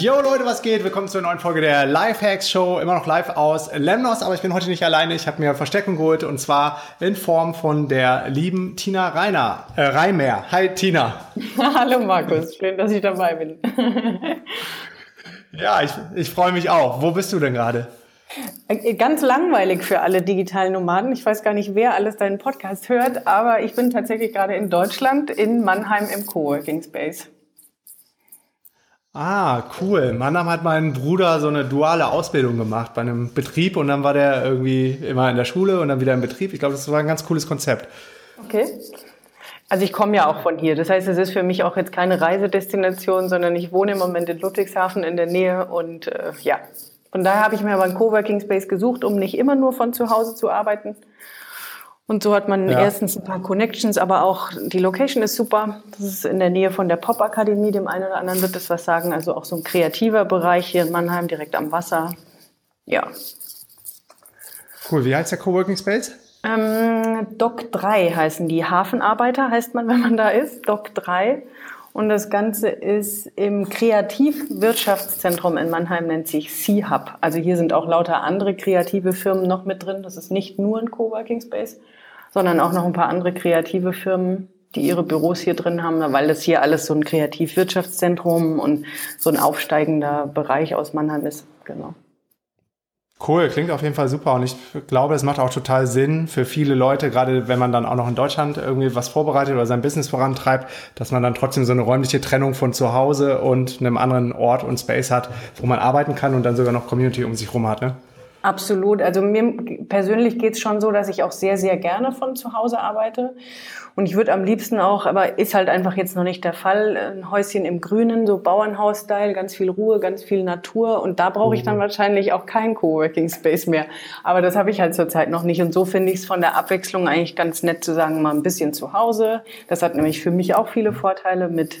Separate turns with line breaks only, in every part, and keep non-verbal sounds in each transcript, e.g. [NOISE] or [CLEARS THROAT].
Yo Leute, was geht? Willkommen zur neuen Folge der Lifehacks Show. Immer noch live aus Lemnos, aber ich bin heute nicht alleine. Ich habe mir Versteckung geholt und zwar in Form von der lieben Tina Reiner, äh, Reimer. Hi Tina. [LAUGHS]
Hallo Markus, schön, dass ich dabei bin.
ja, ich, ich freue mich auch. Wo bist du denn gerade?
Äh, ganz langweilig für alle digitalen Nomaden. Ich weiß gar nicht, wer alles deinen Podcast hört, aber ich bin tatsächlich gerade in Deutschland, in Mannheim im Coworking Space.
Ah, cool. Mannheim hat mein Bruder so eine duale Ausbildung gemacht bei einem Betrieb und dann war der irgendwie immer in der Schule und dann wieder im Betrieb. Ich glaube, das war ein ganz cooles Konzept.
Okay. Also ich komme ja auch von hier. Das heißt, es ist für mich auch jetzt keine Reisedestination, sondern ich wohne im Moment in Ludwigshafen in der Nähe und äh, ja. Von daher habe ich mir aber einen Coworking Space gesucht, um nicht immer nur von zu Hause zu arbeiten, und so hat man ja. erstens ein paar Connections, aber auch die Location ist super. Das ist in der Nähe von der Pop-Akademie, dem einen oder anderen wird das was sagen. Also auch so ein kreativer Bereich hier in Mannheim, direkt am Wasser. Ja.
Cool. Wie heißt der Coworking Space?
Ähm, Doc 3 heißen die. Hafenarbeiter heißt man, [LAUGHS] wenn man da ist. Doc 3. Und das Ganze ist im Kreativwirtschaftszentrum in Mannheim, nennt sich C-Hub. Also hier sind auch lauter andere kreative Firmen noch mit drin. Das ist nicht nur ein Coworking Space sondern auch noch ein paar andere kreative Firmen, die ihre Büros hier drin haben, weil das hier alles so ein Kreativwirtschaftszentrum und so ein aufsteigender Bereich aus Mannheim ist. Genau.
Cool, klingt auf jeden Fall super und ich glaube, es macht auch total Sinn für viele Leute, gerade wenn man dann auch noch in Deutschland irgendwie was vorbereitet oder sein Business vorantreibt, dass man dann trotzdem so eine räumliche Trennung von zu Hause und einem anderen Ort und Space hat, wo man arbeiten kann und dann sogar noch Community um sich rum hat. Ne?
Absolut. Also mir persönlich geht es schon so, dass ich auch sehr, sehr gerne von zu Hause arbeite. Und ich würde am liebsten auch, aber ist halt einfach jetzt noch nicht der Fall, ein Häuschen im Grünen, so Bauernhaus-Style, ganz viel Ruhe, ganz viel Natur. Und da brauche ich dann mhm. wahrscheinlich auch keinen Coworking Space mehr. Aber das habe ich halt zurzeit noch nicht. Und so finde ich es von der Abwechslung eigentlich ganz nett zu sagen, mal ein bisschen zu Hause. Das hat nämlich für mich auch viele Vorteile mit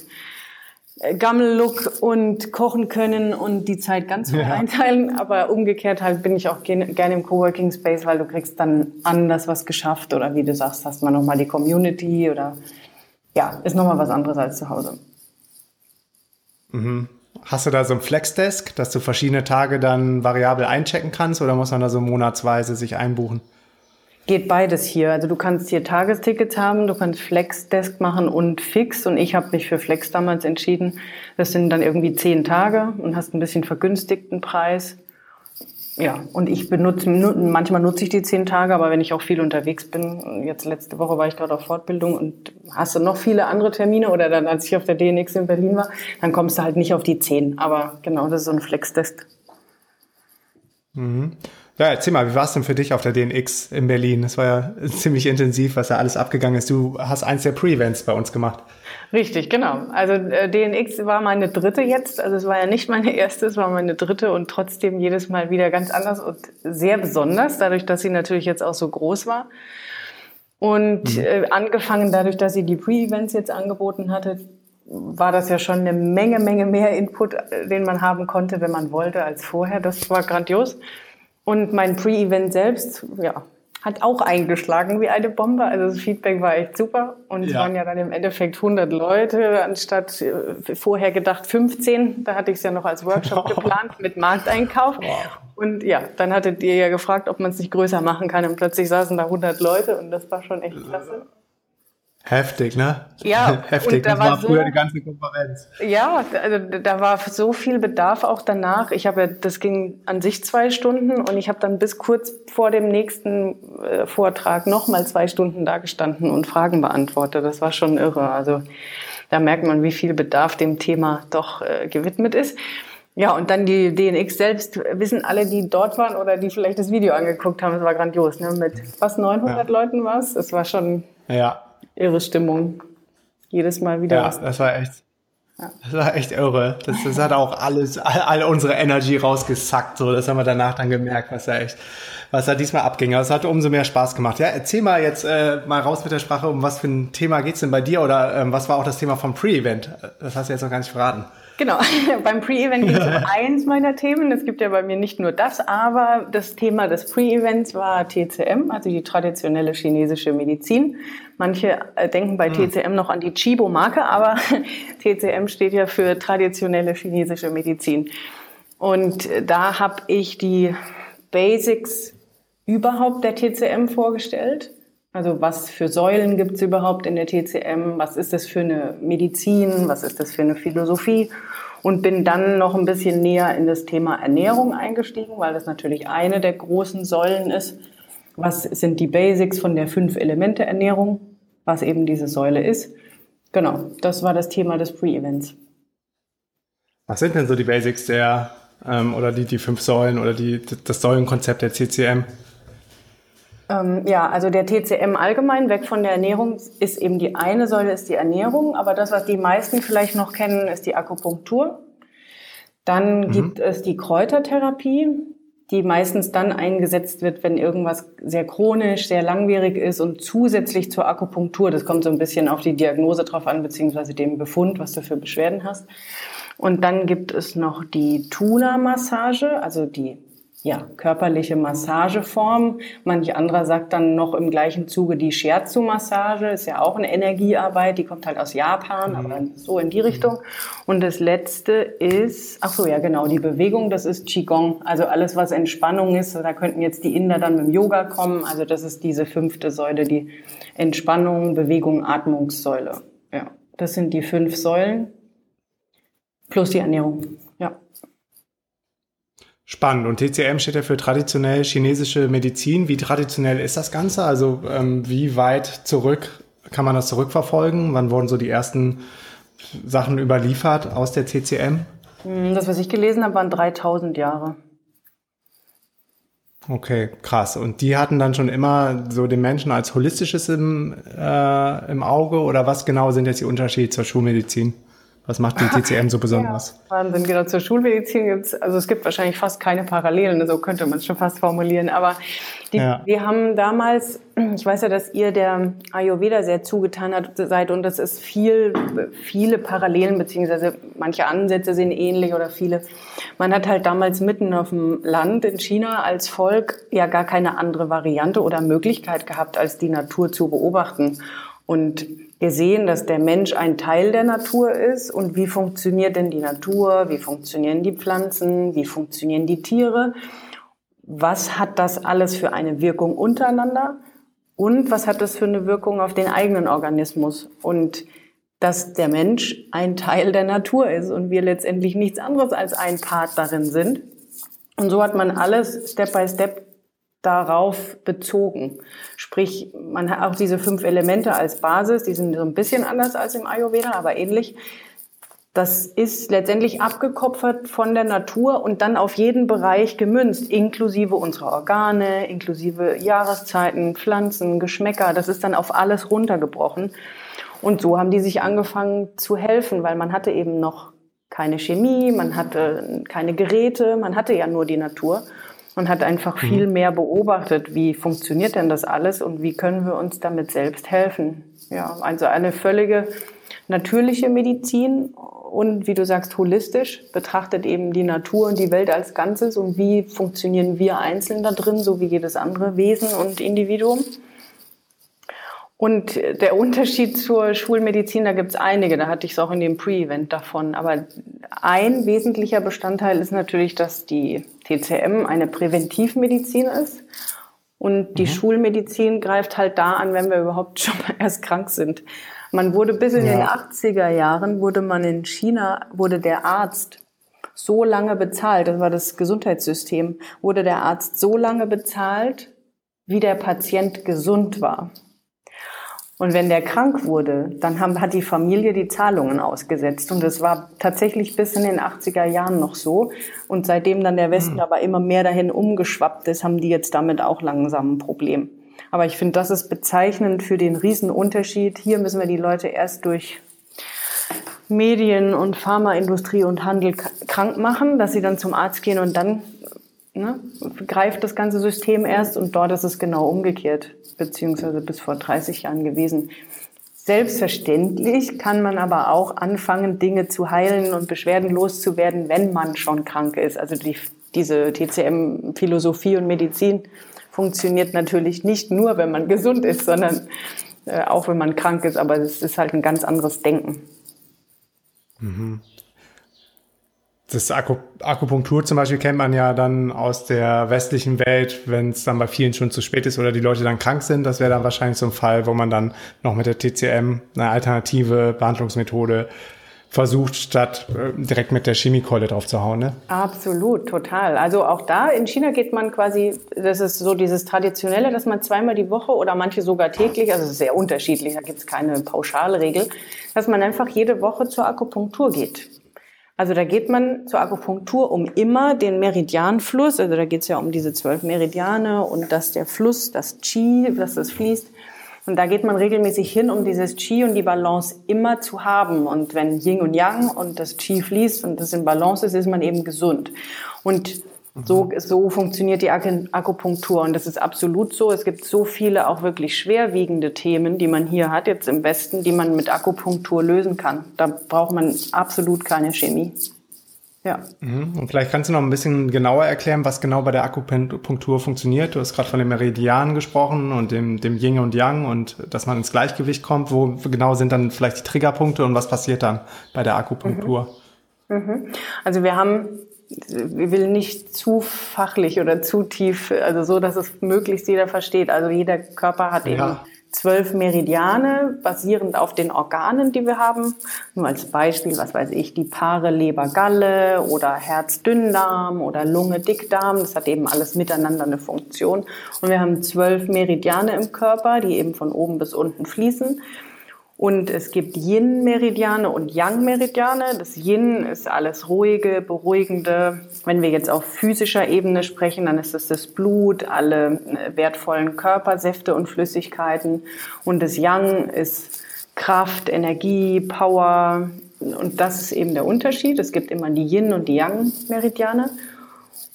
Gammel-Look und kochen können und die Zeit ganz [LAUGHS] frei ja. einteilen. Aber umgekehrt halt bin ich auch gerne im Coworking Space, weil du kriegst dann anders was geschafft oder wie du sagst, hast man nochmal die Community oder ja, ist nochmal was anderes als zu Hause.
Mhm. Hast du da so ein Flexdesk, dass du verschiedene Tage dann variabel einchecken kannst oder muss man da so monatsweise sich einbuchen?
Geht beides hier. Also du kannst hier Tagestickets haben, du kannst Flexdesk machen und Fix. Und ich habe mich für Flex damals entschieden. Das sind dann irgendwie zehn Tage und hast ein bisschen vergünstigten Preis. Ja, und ich benutze, manchmal nutze ich die zehn Tage, aber wenn ich auch viel unterwegs bin, jetzt letzte Woche war ich gerade auf Fortbildung und hast du noch viele andere Termine oder dann, als ich auf der DNX in Berlin war, dann kommst du halt nicht auf die zehn. Aber genau, das ist so ein Flexdesk.
Mhm. Ja, erzähl mal, wie war es denn für dich auf der DNX in Berlin? Das war ja [LAUGHS] ziemlich intensiv, was da alles abgegangen ist. Du hast eins der Pre-Events bei uns gemacht.
Richtig, genau. Also äh, DNX war meine dritte jetzt. Also es war ja nicht meine erste, es war meine dritte und trotzdem jedes Mal wieder ganz anders und sehr besonders, dadurch, dass sie natürlich jetzt auch so groß war. Und mhm. äh, angefangen dadurch, dass sie die Pre-Events jetzt angeboten hatte, war das ja schon eine Menge, Menge mehr Input, äh, den man haben konnte, wenn man wollte, als vorher. Das war grandios. Und mein Pre-Event selbst, ja, hat auch eingeschlagen wie eine Bombe. Also das Feedback war echt super. Und es waren ja dann im Endeffekt 100 Leute anstatt äh, vorher gedacht 15. Da hatte ich es ja noch als Workshop [LAUGHS] geplant mit Markteinkauf. Und ja, dann hattet ihr ja gefragt, ob man es nicht größer machen kann. Und plötzlich saßen da 100 Leute und das war schon echt klasse.
Heftig, ne?
Ja, [LAUGHS]
heftig.
Da
das war, war früher die ganze Konferenz.
Ja, also da war so viel Bedarf auch danach. Ich habe, das ging an sich zwei Stunden und ich habe dann bis kurz vor dem nächsten äh, Vortrag nochmal zwei Stunden da gestanden und Fragen beantwortet. Das war schon irre. Also da merkt man, wie viel Bedarf dem Thema doch äh, gewidmet ist. Ja, und dann die DNX selbst wissen alle, die dort waren oder die vielleicht das Video angeguckt haben, es war grandios. Ne? Mit fast 900 ja. Leuten war es. Es war schon ja. Irre Stimmung. Jedes Mal wieder.
Ja, was. das war echt. Ja. Das war echt irre. Das, das hat auch alles, all, all, unsere Energy rausgesackt. So, das haben wir danach dann gemerkt, was da echt, was da diesmal abging. Aber es hat umso mehr Spaß gemacht. Ja, erzähl mal jetzt äh, mal raus mit der Sprache, um was für ein Thema geht's denn bei dir oder ähm, was war auch das Thema vom Pre-Event? Das hast du jetzt noch gar nicht verraten.
Genau, [LAUGHS] beim Pre-Event ging es um eins meiner Themen. Es gibt ja bei mir nicht nur das, aber das Thema des Pre-Events war TCM, also die traditionelle chinesische Medizin. Manche äh, denken bei TCM hm. noch an die Chibo-Marke, aber [LAUGHS] TCM steht ja für traditionelle chinesische Medizin. Und da habe ich die Basics überhaupt der TCM vorgestellt also was für Säulen gibt es überhaupt in der TCM? Was ist das für eine Medizin? Was ist das für eine Philosophie? Und bin dann noch ein bisschen näher in das Thema Ernährung eingestiegen, weil das natürlich eine der großen Säulen ist. Was sind die Basics von der Fünf-Elemente-Ernährung? Was eben diese Säule ist. Genau, das war das Thema des Pre-Events.
Was sind denn so die Basics der, ähm, oder die, die fünf Säulen oder die, das Säulenkonzept der CCM?
Ähm, ja, also der TCM allgemein, weg von der Ernährung, ist eben die eine Säule, ist die Ernährung. Aber das, was die meisten vielleicht noch kennen, ist die Akupunktur. Dann mhm. gibt es die Kräutertherapie, die meistens dann eingesetzt wird, wenn irgendwas sehr chronisch, sehr langwierig ist und zusätzlich zur Akupunktur, das kommt so ein bisschen auf die Diagnose drauf an, beziehungsweise dem Befund, was du für Beschwerden hast. Und dann gibt es noch die Tuna-Massage, also die ja, körperliche Massageform. Manch anderer sagt dann noch im gleichen Zuge die Shiatsu-Massage, ist ja auch eine Energiearbeit, die kommt halt aus Japan, mhm. aber so in die Richtung. Und das letzte ist, ach so, ja genau, die Bewegung, das ist Qigong, also alles, was Entspannung ist. Da könnten jetzt die Inder dann mit dem Yoga kommen, also das ist diese fünfte Säule, die Entspannung, Bewegung, Atmungssäule. Ja, das sind die fünf Säulen plus die Ernährung. Ja.
Spannend. Und TCM steht ja für traditionell chinesische Medizin. Wie traditionell ist das Ganze? Also ähm, wie weit zurück kann man das zurückverfolgen? Wann wurden so die ersten Sachen überliefert aus der TCM?
Hm, das, was ich gelesen habe, waren 3000 Jahre.
Okay, krass. Und die hatten dann schon immer so den Menschen als holistisches im, äh, im Auge oder was genau sind jetzt die Unterschiede zur Schulmedizin? Was macht die [LAUGHS] TCM so besonders?
Ja, Wahnsinn, genau. Zur Schulmedizin gibt's, also es gibt wahrscheinlich fast keine Parallelen, so könnte man es schon fast formulieren. Aber die, ja. wir haben damals, ich weiß ja, dass ihr der Ayurveda sehr zugetan hat, seid und das ist viel, viele Parallelen, beziehungsweise manche Ansätze sind ähnlich oder viele. Man hat halt damals mitten auf dem Land in China als Volk ja gar keine andere Variante oder Möglichkeit gehabt, als die Natur zu beobachten. Und wir sehen, dass der Mensch ein Teil der Natur ist. Und wie funktioniert denn die Natur, wie funktionieren die Pflanzen, wie funktionieren die Tiere, was hat das alles für eine Wirkung untereinander? Und was hat das für eine Wirkung auf den eigenen Organismus? Und dass der Mensch ein Teil der Natur ist und wir letztendlich nichts anderes als ein Part darin sind. Und so hat man alles Step by Step darauf bezogen. Sprich, man hat auch diese fünf Elemente als Basis, die sind so ein bisschen anders als im Ayurveda, aber ähnlich. Das ist letztendlich abgekopfert von der Natur und dann auf jeden Bereich gemünzt, inklusive unserer Organe, inklusive Jahreszeiten, Pflanzen, Geschmäcker. Das ist dann auf alles runtergebrochen. Und so haben die sich angefangen zu helfen, weil man hatte eben noch keine Chemie, man hatte keine Geräte, man hatte ja nur die Natur und hat einfach mhm. viel mehr beobachtet, wie funktioniert denn das alles und wie können wir uns damit selbst helfen. Ja, also eine völlige natürliche Medizin und wie du sagst, holistisch betrachtet eben die Natur und die Welt als Ganzes und wie funktionieren wir einzeln da drin, so wie jedes andere Wesen und Individuum. Und der Unterschied zur Schulmedizin, da gibt es einige, da hatte ich es auch in dem Pre-Event davon. Aber ein wesentlicher Bestandteil ist natürlich, dass die TCM eine Präventivmedizin ist. Und die mhm. Schulmedizin greift halt da an, wenn wir überhaupt [LAUGHS] schon mal erst krank sind. Man wurde bis in ja. den 80er Jahren, wurde man in China, wurde der Arzt so lange bezahlt, das war das Gesundheitssystem, wurde der Arzt so lange bezahlt, wie der Patient gesund war. Und wenn der krank wurde, dann haben, hat die Familie die Zahlungen ausgesetzt. Und das war tatsächlich bis in den 80er Jahren noch so. Und seitdem dann der Westen mhm. aber immer mehr dahin umgeschwappt ist, haben die jetzt damit auch langsam ein Problem. Aber ich finde, das ist bezeichnend für den Riesenunterschied. Hier müssen wir die Leute erst durch Medien und Pharmaindustrie und Handel krank machen, dass sie dann zum Arzt gehen und dann ne, greift das ganze System erst und dort ist es genau umgekehrt, beziehungsweise bis vor 30 Jahren gewesen. Selbstverständlich kann man aber auch anfangen, Dinge zu heilen und Beschwerden loszuwerden, wenn man schon krank ist. Also die, diese TCM-Philosophie und Medizin funktioniert natürlich nicht nur, wenn man gesund ist, sondern äh, auch wenn man krank ist. Aber es ist halt ein ganz anderes Denken.
Mhm das Akupunktur zum Beispiel kennt man ja dann aus der westlichen Welt, wenn es dann bei vielen schon zu spät ist oder die Leute dann krank sind. Das wäre dann wahrscheinlich so ein Fall, wo man dann noch mit der TCM eine alternative Behandlungsmethode versucht, statt äh, direkt mit der Chemiekeule drauf zu hauen. Ne?
Absolut, total. Also auch da in China geht man quasi, das ist so dieses Traditionelle, dass man zweimal die Woche oder manche sogar täglich, also sehr unterschiedlich, da gibt es keine Pauschalregel, dass man einfach jede Woche zur Akupunktur geht. Also da geht man zur Akupunktur, um immer den Meridianfluss, also da geht es ja um diese zwölf Meridiane und dass der Fluss, das Qi, dass das fließt. Und da geht man regelmäßig hin, um dieses Qi und die Balance immer zu haben. Und wenn Yin und Yang und das Qi fließt und das in Balance ist, ist man eben gesund. Und so, so funktioniert die Akupunktur und das ist absolut so. Es gibt so viele auch wirklich schwerwiegende Themen, die man hier hat, jetzt im Westen, die man mit Akupunktur lösen kann. Da braucht man absolut keine Chemie.
Ja. Mhm. Und vielleicht kannst du noch ein bisschen genauer erklären, was genau bei der Akupunktur funktioniert. Du hast gerade von den Meridianen gesprochen und dem, dem Yin und Yang und dass man ins Gleichgewicht kommt. Wo genau sind dann vielleicht die Triggerpunkte und was passiert dann bei der Akupunktur?
Mhm. Mhm. Also wir haben will nicht zu fachlich oder zu tief, also so, dass es möglichst jeder versteht. Also jeder Körper hat ja. eben zwölf Meridiane, basierend auf den Organen, die wir haben. Nur als Beispiel, was weiß ich, die Paare Leber-Galle oder Herz-Dünndarm oder Lunge-Dickdarm. Das hat eben alles miteinander eine Funktion. Und wir haben zwölf Meridiane im Körper, die eben von oben bis unten fließen. Und es gibt Yin-Meridiane und Yang-Meridiane. Das Yin ist alles ruhige, beruhigende. Wenn wir jetzt auf physischer Ebene sprechen, dann ist es das Blut, alle äh, wertvollen Körpersäfte und Flüssigkeiten. Und das Yang ist Kraft, Energie, Power. Und das ist eben der Unterschied. Es gibt immer die Yin- und die Yang-Meridiane.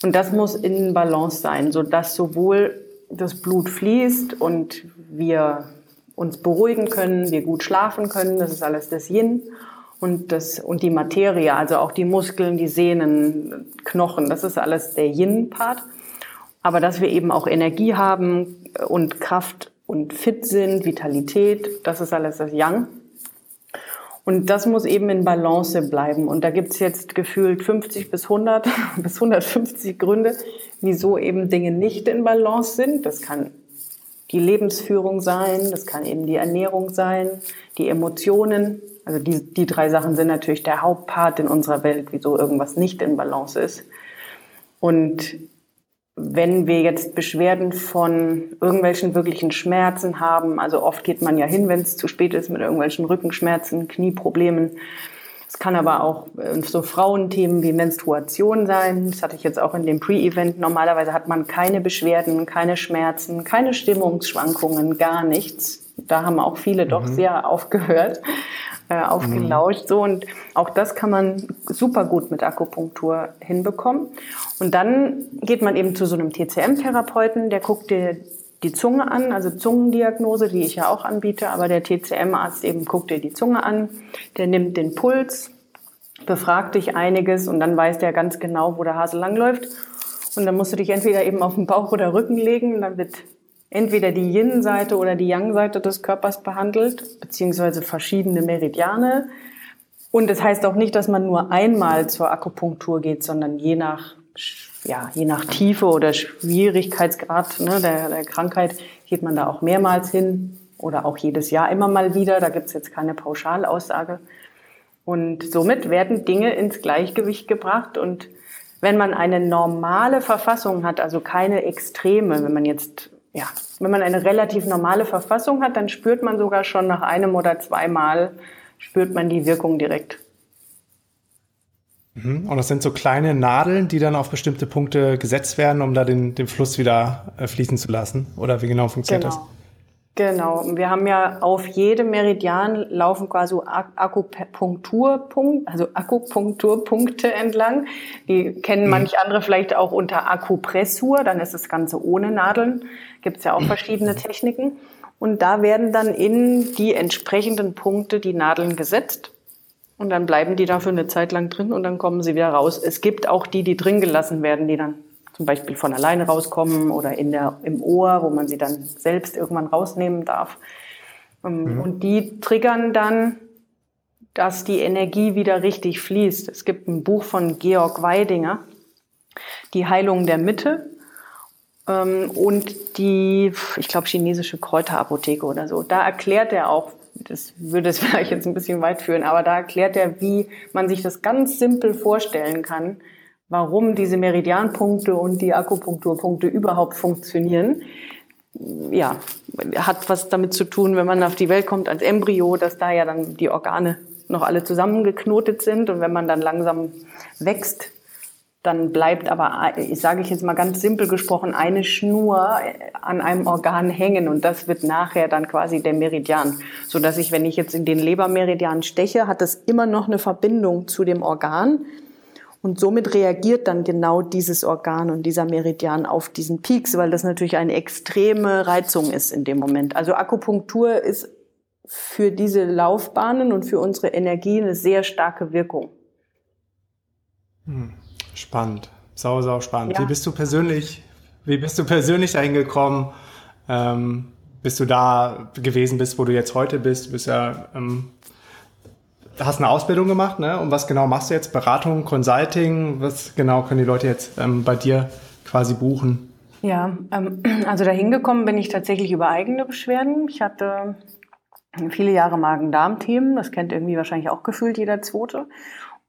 Und das muss in Balance sein, sodass sowohl das Blut fließt und wir uns beruhigen können, wir gut schlafen können. Das ist alles das Yin. Und, das, und die Materie, also auch die Muskeln, die Sehnen, Knochen, das ist alles der Yin-Part. Aber dass wir eben auch Energie haben und Kraft und fit sind, Vitalität, das ist alles das Yang. Und das muss eben in Balance bleiben. Und da gibt's jetzt gefühlt 50 bis 100 [LAUGHS] bis 150 Gründe, wieso eben Dinge nicht in Balance sind. Das kann die Lebensführung sein, das kann eben die Ernährung sein, die Emotionen. Also die, die drei Sachen sind natürlich der Hauptpart in unserer Welt, wieso irgendwas nicht in Balance ist. Und wenn wir jetzt Beschwerden von irgendwelchen wirklichen Schmerzen haben, also oft geht man ja hin, wenn es zu spät ist mit irgendwelchen Rückenschmerzen, Knieproblemen, es kann aber auch äh, so Frauenthemen wie Menstruation sein. Das hatte ich jetzt auch in dem Pre-Event. Normalerweise hat man keine Beschwerden, keine Schmerzen, keine Stimmungsschwankungen, gar nichts. Da haben auch viele doch mhm. sehr aufgehört, äh, aufgelauscht. Mhm. So und auch das kann man super gut mit Akupunktur hinbekommen. Und dann geht man eben zu so einem TCM-Therapeuten, der guckt dir die Zunge an, also Zungendiagnose, die ich ja auch anbiete, aber der TCM-Arzt eben guckt dir die Zunge an, der nimmt den Puls, befragt dich einiges und dann weiß der ganz genau, wo der Hase langläuft. Und dann musst du dich entweder eben auf den Bauch oder Rücken legen, dann wird entweder die Yin-Seite oder die Yang-Seite des Körpers behandelt, beziehungsweise verschiedene Meridiane. Und das heißt auch nicht, dass man nur einmal zur Akupunktur geht, sondern je nach ja, je nach Tiefe oder Schwierigkeitsgrad ne, der, der Krankheit geht man da auch mehrmals hin oder auch jedes Jahr immer mal wieder. Da gibt es jetzt keine Pauschalaussage. Und somit werden Dinge ins Gleichgewicht gebracht. Und wenn man eine normale Verfassung hat, also keine Extreme, wenn man jetzt ja, wenn man eine relativ normale Verfassung hat, dann spürt man sogar schon nach einem oder zweimal, spürt man die Wirkung direkt.
Mhm. Und das sind so kleine Nadeln, die dann auf bestimmte Punkte gesetzt werden, um da den, den Fluss wieder äh, fließen zu lassen? Oder wie genau funktioniert
genau.
das?
Genau. Wir haben ja auf jedem Meridian laufen quasi Akupunkturpunkt, also Akupunkturpunkte entlang. Die kennen mhm. manch andere vielleicht auch unter Akupressur. Dann ist das Ganze ohne Nadeln. Gibt es ja auch [CLEARS THROAT] verschiedene Techniken. Und da werden dann in die entsprechenden Punkte die Nadeln gesetzt. Und dann bleiben die da für eine Zeit lang drin und dann kommen sie wieder raus. Es gibt auch die, die drin gelassen werden, die dann zum Beispiel von alleine rauskommen oder in der, im Ohr, wo man sie dann selbst irgendwann rausnehmen darf. Ähm, mhm. Und die triggern dann, dass die Energie wieder richtig fließt. Es gibt ein Buch von Georg Weidinger, Die Heilung der Mitte. Ähm, und die, ich glaube, chinesische Kräuterapotheke oder so. Da erklärt er auch, das würde es [LAUGHS] vielleicht jetzt ein bisschen weit führen, aber da erklärt er, wie man sich das ganz simpel vorstellen kann, warum diese Meridianpunkte und die Akupunkturpunkte überhaupt funktionieren. Ja, hat was damit zu tun, wenn man auf die Welt kommt als Embryo, dass da ja dann die Organe noch alle zusammengeknotet sind und wenn man dann langsam wächst, dann bleibt aber, ich sage ich jetzt mal ganz simpel gesprochen, eine Schnur an einem Organ hängen und das wird nachher dann quasi der Meridian, so dass ich, wenn ich jetzt in den Lebermeridian steche, hat das immer noch eine Verbindung zu dem Organ, und somit reagiert dann genau dieses Organ und dieser Meridian auf diesen Peaks, weil das natürlich eine extreme Reizung ist in dem Moment. Also Akupunktur ist für diese Laufbahnen und für unsere Energie eine sehr starke Wirkung.
Hm, spannend, sau, sau spannend. Ja. Wie bist du persönlich, wie bist du persönlich eingekommen? Ähm, bist du da gewesen bist, wo du jetzt heute bist? Du bist ja ähm, hast eine Ausbildung gemacht, ne? Und was genau machst du jetzt? Beratung, Consulting? Was genau können die Leute jetzt ähm, bei dir quasi buchen?
Ja, ähm, [CLEARS THROAT] also da hingekommen bin ich tatsächlich über eigene Beschwerden. Ich hatte viele Jahre Magen-Darm-Themen, das kennt irgendwie wahrscheinlich auch gefühlt jeder Zweite.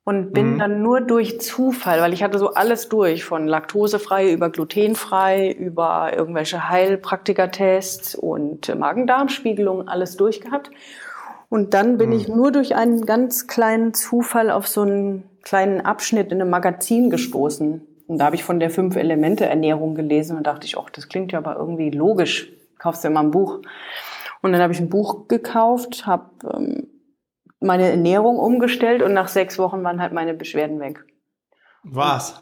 Und bin mhm. dann nur durch Zufall, weil ich hatte so alles durch, von laktosefrei über glutenfrei, über irgendwelche Heilpraktikertests und Magen-Darm-Spiegelung, alles durchgehabt. Und dann bin mhm. ich nur durch einen ganz kleinen Zufall auf so einen kleinen Abschnitt in einem Magazin gestoßen. Und da habe ich von der Fünf-Elemente-Ernährung gelesen und dachte ich, ach, das klingt ja aber irgendwie logisch. Kaufst du immer ein Buch. Und dann habe ich ein Buch gekauft, habe ähm, meine Ernährung umgestellt und nach sechs Wochen waren halt meine Beschwerden weg.
Was?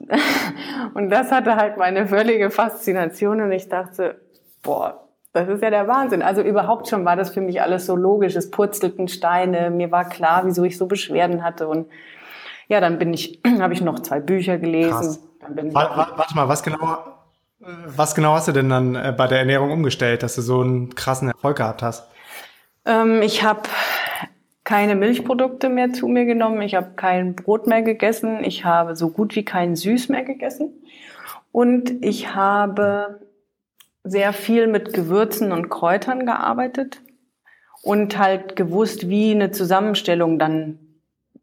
[LAUGHS]
Und das hatte halt meine völlige Faszination und ich dachte, boah, das ist ja der Wahnsinn. Also überhaupt schon war das für mich alles so logisch. Es purzelten Steine. Mir war klar, wieso ich so Beschwerden hatte. Und ja, dann bin ich, [CLEARS THROAT] habe ich noch zwei Bücher gelesen.
warte, warte mal, was genau, was genau hast du denn dann äh, bei der Ernährung umgestellt, dass du so einen krassen Erfolg gehabt hast?
Ähm, ich habe keine Milchprodukte mehr zu mir genommen. Ich habe kein Brot mehr gegessen. Ich habe so gut wie kein Süß mehr gegessen. Und ich habe sehr viel mit Gewürzen und Kräutern gearbeitet und halt gewusst, wie eine Zusammenstellung dann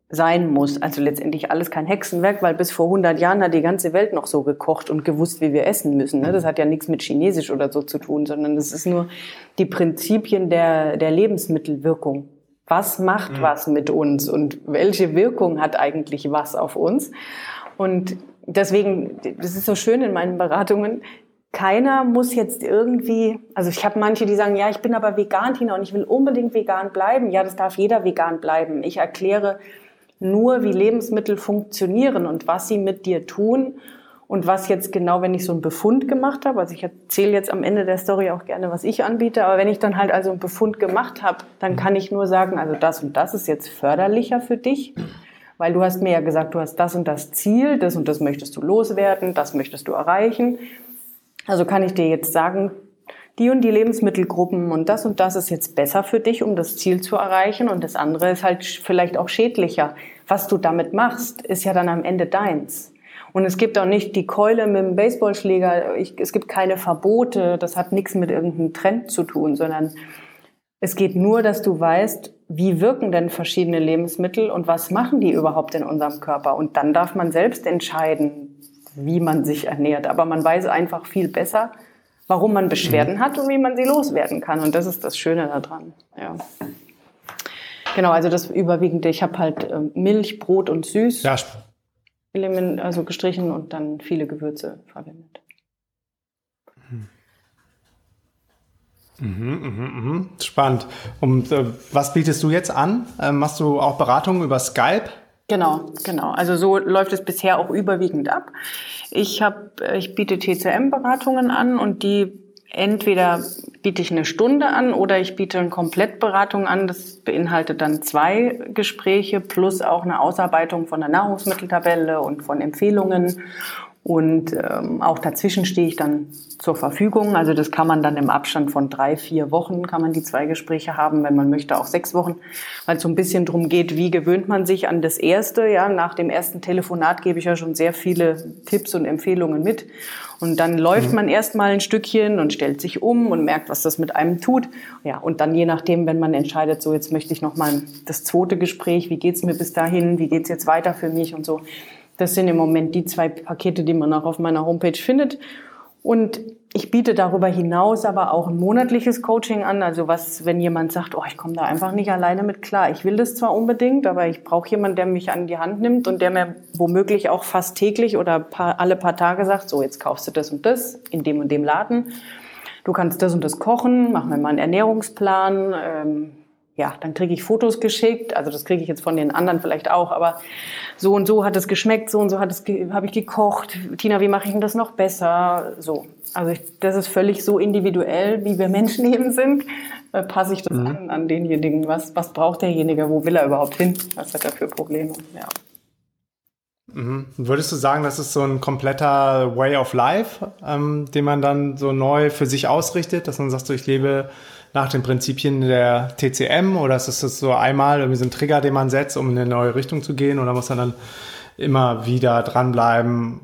sein muss. Also letztendlich alles kein Hexenwerk, weil bis vor 100 Jahren hat die ganze Welt noch so gekocht und gewusst, wie wir essen müssen. Ne? Das hat ja nichts mit Chinesisch oder so zu tun, sondern das ist nur die Prinzipien der, der Lebensmittelwirkung. Was macht mhm. was mit uns und welche Wirkung hat eigentlich was auf uns? Und deswegen, das ist so schön in meinen Beratungen, keiner muss jetzt irgendwie, also ich habe manche, die sagen, ja, ich bin aber vegan, Tina, und ich will unbedingt vegan bleiben. Ja, das darf jeder vegan bleiben. Ich erkläre nur, wie Lebensmittel funktionieren und was sie mit dir tun und was jetzt genau, wenn ich so einen Befund gemacht habe, also ich erzähle jetzt am Ende der Story auch gerne, was ich anbiete, aber wenn ich dann halt also einen Befund gemacht habe, dann kann ich nur sagen, also das und das ist jetzt förderlicher für dich, weil du hast mir ja gesagt, du hast das und das Ziel, das und das möchtest du loswerden, das möchtest du erreichen. Also kann ich dir jetzt sagen, die und die Lebensmittelgruppen und das und das ist jetzt besser für dich, um das Ziel zu erreichen und das andere ist halt vielleicht auch schädlicher. Was du damit machst, ist ja dann am Ende deins. Und es gibt auch nicht die Keule mit dem Baseballschläger, ich, es gibt keine Verbote, das hat nichts mit irgendeinem Trend zu tun, sondern es geht nur, dass du weißt, wie wirken denn verschiedene Lebensmittel und was machen die überhaupt in unserem Körper. Und dann darf man selbst entscheiden, wie man sich ernährt. Aber man weiß einfach viel besser, warum man Beschwerden mhm. hat und wie man sie loswerden kann. Und das ist das Schöne daran. Ja. Genau, also das überwiegende, ich habe halt äh, Milch, Brot und Süß. Ja. Also gestrichen und dann viele Gewürze verwendet.
Mhm, mhm, mhm. Spannend. Und äh, was bietest du jetzt an? Ähm, machst du auch Beratungen über Skype?
Genau, genau. Also so läuft es bisher auch überwiegend ab. Ich habe, äh, ich biete TCM-Beratungen an und die entweder biete ich eine Stunde an oder ich biete eine Komplettberatung an. Das beinhaltet dann zwei Gespräche plus auch eine Ausarbeitung von der Nahrungsmitteltabelle und von Empfehlungen und ähm, auch dazwischen stehe ich dann zur Verfügung. Also das kann man dann im Abstand von drei, vier Wochen kann man die zwei Gespräche haben, wenn man möchte auch sechs Wochen, weil es so ein bisschen drum geht, wie gewöhnt man sich an das erste. Ja, nach dem ersten Telefonat gebe ich ja schon sehr viele Tipps und Empfehlungen mit. Und dann läuft mhm. man erstmal ein Stückchen und stellt sich um und merkt, was das mit einem tut. Ja, und dann je nachdem, wenn man entscheidet, so jetzt möchte ich noch mal das zweite Gespräch, wie geht's mir bis dahin, wie geht's jetzt weiter für mich und so, das sind im Moment die zwei Pakete, die man auch auf meiner Homepage findet. Und ich biete darüber hinaus aber auch ein monatliches Coaching an. Also was, wenn jemand sagt, oh, ich komme da einfach nicht alleine mit klar. Ich will das zwar unbedingt, aber ich brauche jemanden, der mich an die Hand nimmt und der mir womöglich auch fast täglich oder paar, alle paar Tage sagt, so jetzt kaufst du das und das in dem und dem Laden. Du kannst das und das kochen, mach mir mal einen Ernährungsplan. Ähm, ja, dann kriege ich Fotos geschickt. Also das kriege ich jetzt von den anderen vielleicht auch, aber so und so hat es geschmeckt, so und so hat es habe ich gekocht. Tina, wie mache ich denn das noch besser? So, also ich, das ist völlig so individuell, wie wir Menschen eben sind. Äh, passe ich das mhm. an an denjenigen. Was was braucht derjenige? Wo will er überhaupt hin? Was hat er für Probleme? Ja.
Mhm. Würdest du sagen, das ist so ein kompletter Way of Life, ähm, den man dann so neu für sich ausrichtet, dass man sagt, so ich lebe nach den Prinzipien der TCM oder ist das so einmal irgendwie so ein Trigger, den man setzt, um in eine neue Richtung zu gehen oder muss man dann immer wieder dranbleiben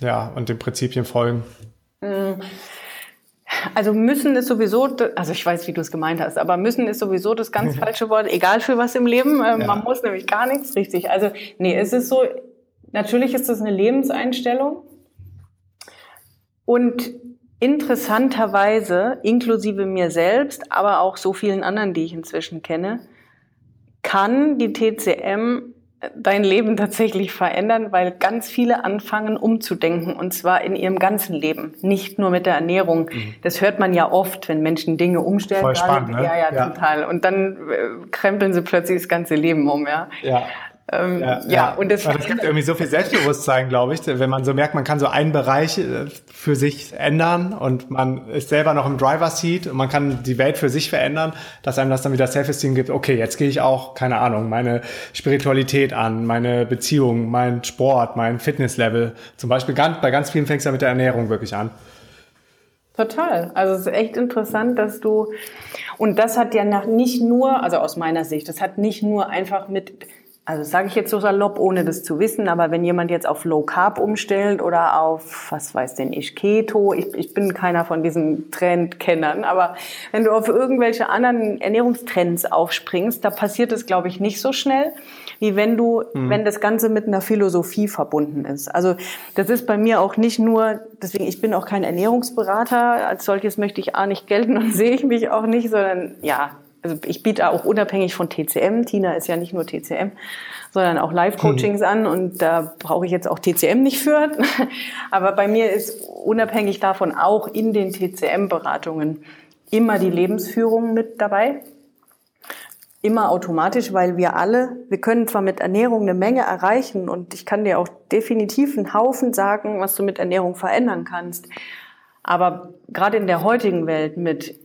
ja, und den Prinzipien folgen?
Mm. Also müssen ist sowieso, also ich weiß, wie du es gemeint hast, aber müssen ist sowieso das ganz [LAUGHS] falsche Wort, egal für was im Leben. Ähm, ja. Man muss nämlich gar nichts, richtig. Also nee, es ist so, natürlich ist das eine Lebenseinstellung und interessanterweise, inklusive mir selbst, aber auch so vielen anderen, die ich inzwischen kenne, kann die TCM dein Leben [LAUGHS] tatsächlich verändern, weil ganz viele anfangen umzudenken und zwar in ihrem ganzen Leben, nicht nur mit der Ernährung. Mhm. Das hört man ja oft, wenn Menschen Dinge umstellen.
Voll spannend, ne?
Ja, ja, ja, total. Und dann äh, krempeln sie plötzlich das ganze Leben um, ja.
Ja. Ähm, ja, ja, ja, und das, das gibt [LAUGHS] irgendwie so viel Selbstbewusstsein, glaube ich, wenn man so merkt, man kann so einen Bereich äh, für sich ändern und man ist selber noch im Driver Seat und man kann die Welt für sich verändern, dass einem das dann wieder Self-Esteem gibt. Okay, jetzt gehe ich auch, keine Ahnung, meine Spiritualität an, meine Beziehung, mein Sport, mein Fitnesslevel. Zum Beispiel ganz, bei ganz vielen fängt es ja mit der Ernährung wirklich an.
Total. Also es ist echt interessant, dass du und das hat ja nach nicht nur, also aus meiner Sicht, das hat nicht nur einfach mit also sage ich jetzt so salopp, ohne das zu wissen, aber wenn jemand jetzt auf Low Carb umstellt oder auf, was weiß denn ich, Keto, ich, ich bin keiner von diesen Trendkennern, aber wenn du auf irgendwelche anderen Ernährungstrends aufspringst, da passiert es, glaube ich, nicht so schnell, wie wenn du, mhm. wenn das Ganze mit einer Philosophie verbunden ist. Also das ist bei mir auch nicht nur, deswegen, ich bin auch kein Ernährungsberater, als solches möchte ich A nicht gelten und [LAUGHS] sehe ich mich auch nicht, sondern ja, also ich biete auch unabhängig von TCM, Tina ist ja nicht nur TCM, sondern auch Live-Coachings hm. an und da brauche ich jetzt auch TCM nicht für. [LAUGHS] Aber bei mir ist unabhängig davon auch in den TCM-Beratungen immer die Lebensführung mit dabei. Immer automatisch, weil wir alle, wir können zwar mit Ernährung eine Menge erreichen und ich kann dir auch definitiv einen Haufen sagen, was du mit Ernährung verändern kannst. Aber gerade in der heutigen Welt mit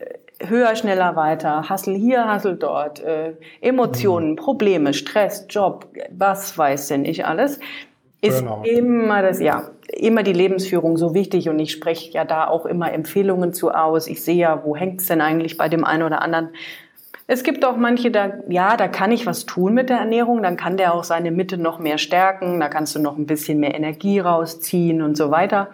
höher, schneller, weiter, Hassel hier, Hassel dort, äh, Emotionen, mhm. Probleme, Stress, Job, was weiß denn ich alles, ist genau. immer das, ja, immer die Lebensführung so wichtig und ich spreche ja da auch immer Empfehlungen zu aus. Ich sehe ja, wo hängt's denn eigentlich bei dem einen oder anderen. Es gibt auch manche, da, ja, da kann ich was tun mit der Ernährung, dann kann der auch seine Mitte noch mehr stärken, da kannst du noch ein bisschen mehr Energie rausziehen und so weiter.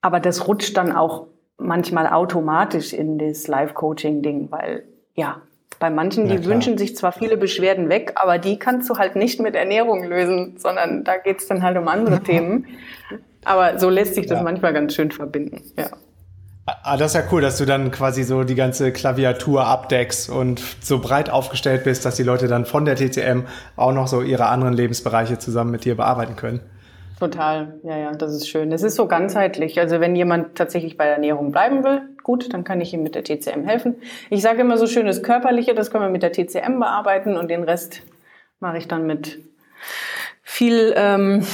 Aber das rutscht dann auch manchmal automatisch in das Live-Coaching-Ding, weil ja, bei manchen, die wünschen sich zwar viele Beschwerden weg, aber die kannst du halt nicht mit Ernährung lösen, sondern da geht's dann halt um andere [LAUGHS] Themen. Aber so lässt sich das ja. manchmal ganz schön verbinden. Ja.
Ah, das ist ja cool, dass du dann quasi so die ganze Klaviatur abdeckst und so breit aufgestellt bist, dass die Leute dann von der TCM auch noch so ihre anderen Lebensbereiche zusammen mit dir bearbeiten können.
Total, ja, ja, das ist schön. Es ist so ganzheitlich. Also wenn jemand tatsächlich bei der Ernährung bleiben will, gut, dann kann ich ihm mit der TCM helfen. Ich sage immer so schön, das Körperliche, das können wir mit der TCM bearbeiten und den Rest mache ich dann mit viel ähm,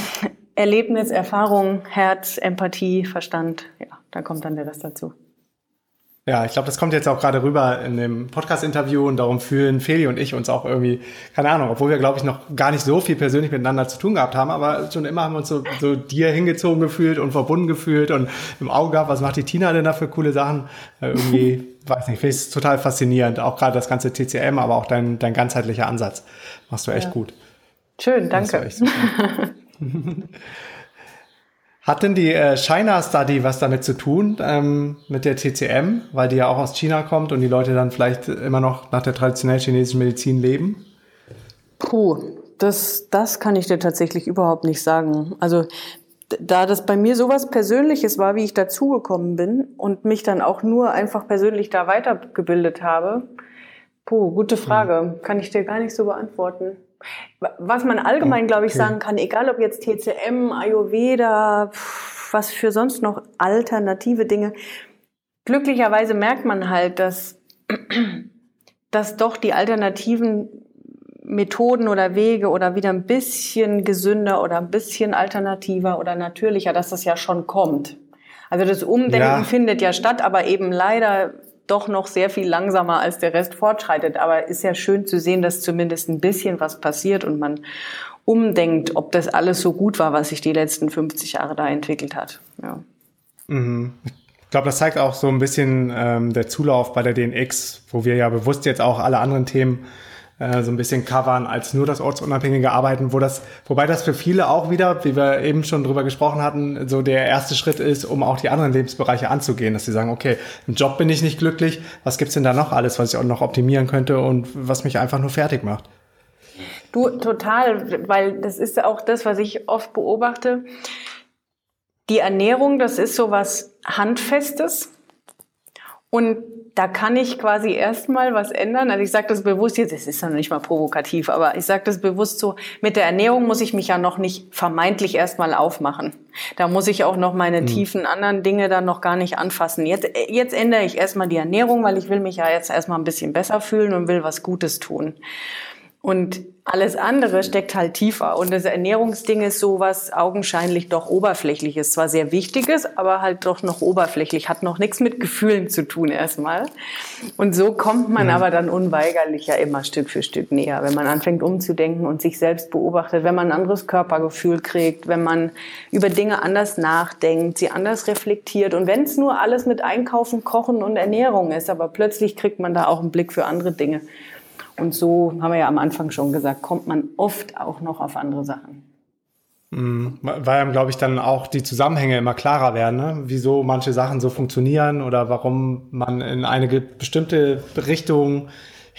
Erlebnis, Erfahrung, Herz, Empathie, Verstand. Ja, da kommt dann der Rest dazu.
Ja, ich glaube, das kommt jetzt auch gerade rüber in dem Podcast-Interview und darum fühlen Feli und ich uns auch irgendwie, keine Ahnung, obwohl wir, glaube ich, noch gar nicht so viel persönlich miteinander zu tun gehabt haben, aber schon immer haben wir uns so, so dir hingezogen gefühlt und verbunden gefühlt und im Auge gehabt, was macht die Tina denn da für coole Sachen? Äh, irgendwie, [LAUGHS] weiß nicht, finde ich total faszinierend, auch gerade das ganze TCM, aber auch dein, dein ganzheitlicher Ansatz. Machst du echt ja. gut.
Schön, danke. [LAUGHS]
Hat denn die äh, China Study was damit zu tun, ähm, mit der TCM, weil die ja auch aus China kommt und die Leute dann vielleicht immer noch nach der traditionellen chinesischen Medizin leben?
Puh, das, das kann ich dir tatsächlich überhaupt nicht sagen. Also da das bei mir sowas Persönliches war, wie ich dazugekommen bin und mich dann auch nur einfach persönlich da weitergebildet habe, puh, gute Frage, mhm. kann ich dir gar nicht so beantworten. Was man allgemein, glaube ich, sagen kann, egal ob jetzt TCM, Ayurveda, was für sonst noch alternative Dinge, glücklicherweise merkt man halt, dass, [CLEARS THROAT] dass doch die alternativen Methoden oder Wege oder wieder ein bisschen gesünder oder ein bisschen alternativer oder natürlicher, dass das ja schon kommt. Also das Umdenken ja. findet ja statt, aber eben leider doch noch sehr viel langsamer als der Rest fortschreitet. Aber ist ja schön zu sehen, dass zumindest ein bisschen was passiert und man umdenkt, ob das alles so gut war, was sich die letzten 50 Jahre da entwickelt hat. Ja.
Mhm. Ich glaube, das zeigt auch so ein bisschen ähm, der Zulauf bei der DNX, wo wir ja bewusst jetzt auch alle anderen Themen äh, so ein bisschen covern als nur das ortsunabhängige Arbeiten, wo das, wobei das für viele auch wieder, wie wir eben schon drüber gesprochen hatten, so der erste Schritt ist, um auch die anderen Lebensbereiche anzugehen, dass sie sagen, okay, im Job bin ich nicht glücklich, was gibt's denn da noch alles, was ich auch noch optimieren könnte und was mich einfach nur fertig macht?
Du, total, weil das ist auch das, was ich oft beobachte. Die Ernährung, das ist so was Handfestes. Und da kann ich quasi erstmal was ändern. Also ich sage das bewusst jetzt, es ist ja noch nicht mal provokativ, aber ich sage das bewusst so, mit der Ernährung muss ich mich ja noch nicht vermeintlich erstmal aufmachen. Da muss ich auch noch meine mhm. tiefen anderen Dinge dann noch gar nicht anfassen. Jetzt, jetzt ändere ich erstmal die Ernährung, weil ich will mich ja jetzt erstmal ein bisschen besser fühlen und will was Gutes tun. Und alles andere steckt halt tiefer. Und das Ernährungsding ist sowas augenscheinlich doch oberflächliches. Zwar sehr wichtiges, aber halt doch noch oberflächlich. Hat noch nichts mit Gefühlen zu tun erstmal. Und so kommt man mhm. aber dann unweigerlich ja immer Stück für Stück näher. Wenn man anfängt umzudenken und sich selbst beobachtet, wenn man ein anderes Körpergefühl kriegt, wenn man über Dinge anders nachdenkt, sie anders reflektiert. Und wenn es nur alles mit Einkaufen, Kochen und Ernährung ist, aber plötzlich kriegt man da auch einen Blick für andere Dinge. Und so haben wir ja am Anfang schon gesagt, kommt man oft auch noch auf andere Sachen.
Mhm. Weil einem, glaube ich, dann auch die Zusammenhänge immer klarer werden, ne? wieso manche Sachen so funktionieren oder warum man in eine bestimmte Richtung